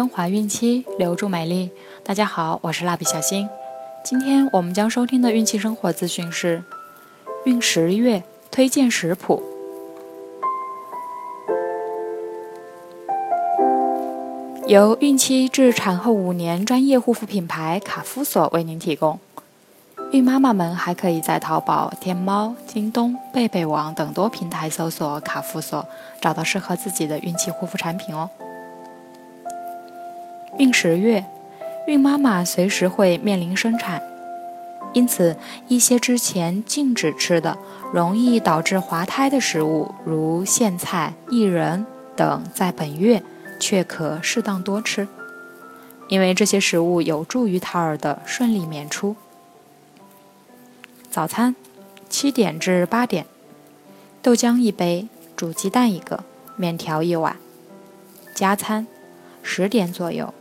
升华孕期，留住美丽。大家好，我是蜡笔小新。今天我们将收听的孕期生活资讯是：孕十月推荐食谱，由孕期至产后五年专业护肤品牌卡夫索为您提供。孕妈妈们还可以在淘宝、天猫、京东、贝贝网等多平台搜索卡夫索，找到适合自己的孕期护肤产品哦。孕十月，孕妈妈随时会面临生产，因此一些之前禁止吃的、容易导致滑胎的食物，如苋菜、薏仁等，在本月却可适当多吃，因为这些食物有助于胎儿的顺利娩出。早餐，七点至八点，豆浆一杯，煮鸡蛋一个，面条一碗。加餐，十点左右，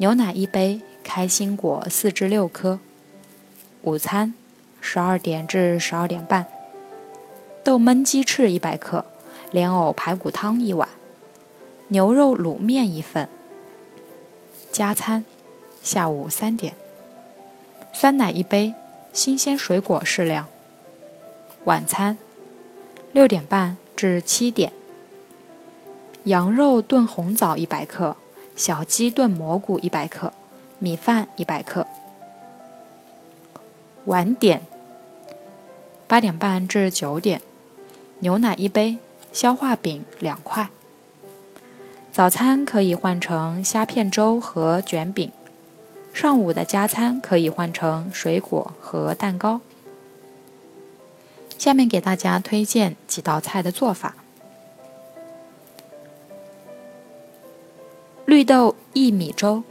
牛奶一杯，开心果四至六颗。午餐，十二点至十二点半，豆焖鸡翅一百克，莲藕排骨汤一碗，牛肉卤面一份。加餐，下午三点，酸奶一杯。新鲜水果适量。晚餐，六点半至七点。羊肉炖红枣一百克，小鸡炖蘑菇一百克，米饭一百克。晚点，八点半至九点。牛奶一杯，消化饼两块。早餐可以换成虾片粥和卷饼。上午的加餐可以换成水果和蛋糕。下面给大家推荐几道菜的做法：绿豆薏米粥，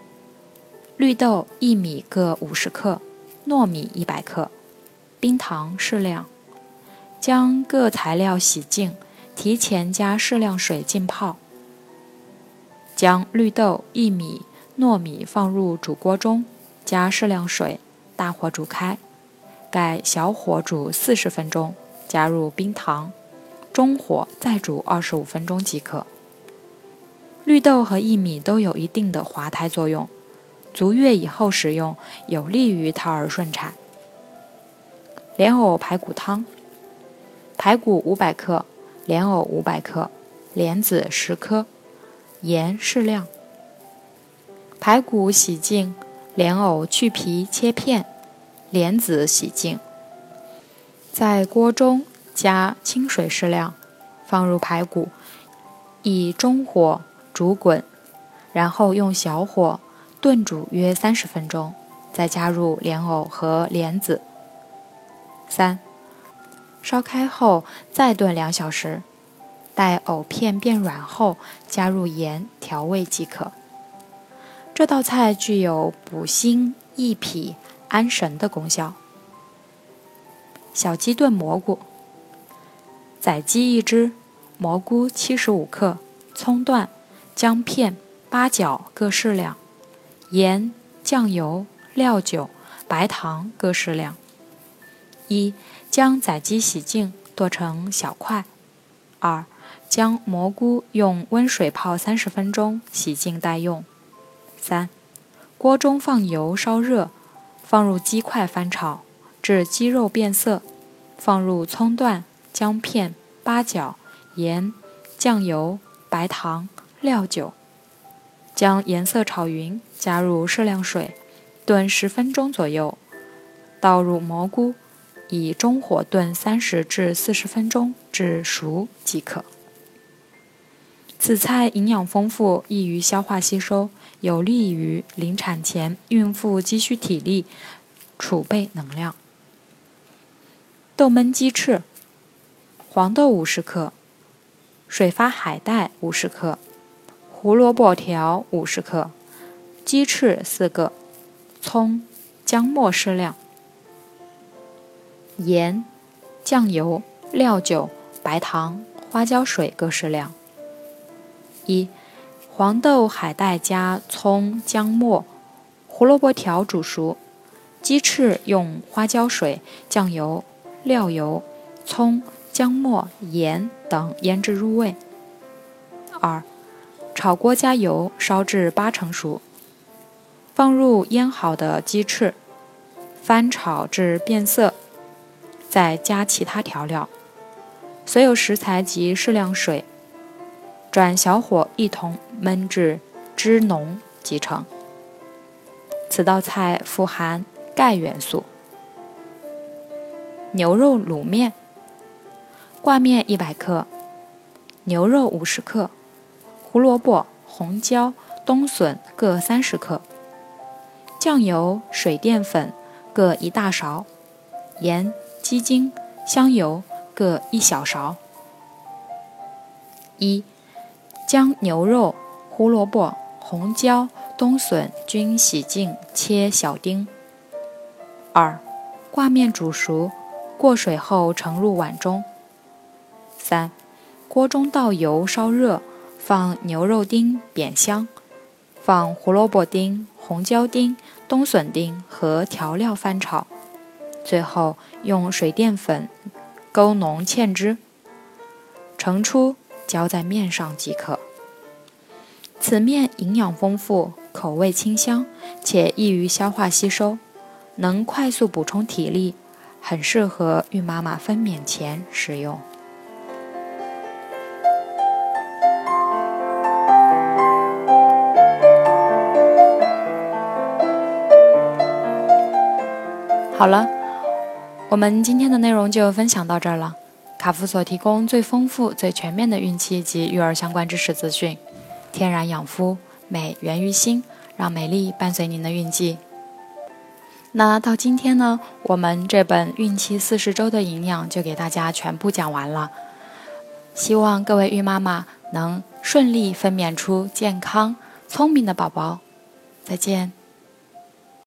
绿豆、薏米各五十克，糯米一百克，冰糖适量。将各材料洗净，提前加适量水浸泡。将绿豆、薏米。糯米放入煮锅中，加适量水，大火煮开，盖小火煮四十分钟，加入冰糖，中火再煮二十五分钟即可。绿豆和薏米都有一定的滑胎作用，足月以后食用有利于胎儿顺产。莲藕排骨汤，排骨五百克，莲藕五百克，莲子十颗，盐适量。排骨洗净，莲藕去皮切片，莲子洗净。在锅中加清水适量，放入排骨，以中火煮滚，然后用小火炖煮约三十分钟，再加入莲藕和莲子。三，烧开后再炖两小时，待藕片变软后，加入盐调味即可。这道菜具有补心益脾、安神的功效。小鸡炖蘑菇：宰鸡一只，蘑菇七十五克，葱段、姜片、八角各适量，盐、酱油、料酒、白糖各适量。一、将宰鸡洗净，剁成小块。二、将蘑菇用温水泡三十分钟，洗净待用。三，锅中放油烧热，放入鸡块翻炒，至鸡肉变色，放入葱段、姜片、八角、盐、酱油、白糖、料酒，将颜色炒匀，加入适量水，炖十分钟左右，倒入蘑菇，以中火炖三十至四十分钟至熟即可。此菜营养丰富，易于消化吸收，有利于临产前孕妇积蓄体力、储备能量。豆焖鸡翅：黄豆五十克，水发海带五十克，胡萝卜条五十克，鸡翅四个，葱、姜末适量，盐、酱油、料酒、白糖、花椒水各适量。一，黄豆、海带加葱、姜末、胡萝卜条煮熟，鸡翅用花椒水、酱油、料油、葱、姜末、盐等腌制入味。二，炒锅加油，烧至八成熟，放入腌好的鸡翅，翻炒至变色，再加其他调料，所有食材及适量水，转小火一同焖至汁浓即成。此道菜富含钙元素。牛肉卤面，挂面一百克，牛肉五十克。胡萝卜、红椒、冬笋各三十克，酱油、水淀粉各一大勺，盐、鸡精、香油各一小勺。一、将牛肉、胡萝卜、红椒、冬笋均洗净，切小丁。二、挂面煮熟，过水后盛入碗中。三、锅中倒油，烧热。放牛肉丁煸香，放胡萝卜丁、红椒丁、冬笋丁和调料翻炒，最后用水淀粉勾浓芡汁，盛出浇在面上即可。此面营养丰富，口味清香，且易于消化吸收，能快速补充体力，很适合孕妈妈分娩前食用。好了，我们今天的内容就分享到这儿了。卡夫所提供最丰富、最全面的孕期及育儿相关知识资讯，天然养肤，美源于心，让美丽伴随您的孕期。那到今天呢，我们这本孕期四十周的营养就给大家全部讲完了。希望各位孕妈妈能顺利分娩出健康、聪明的宝宝。再见。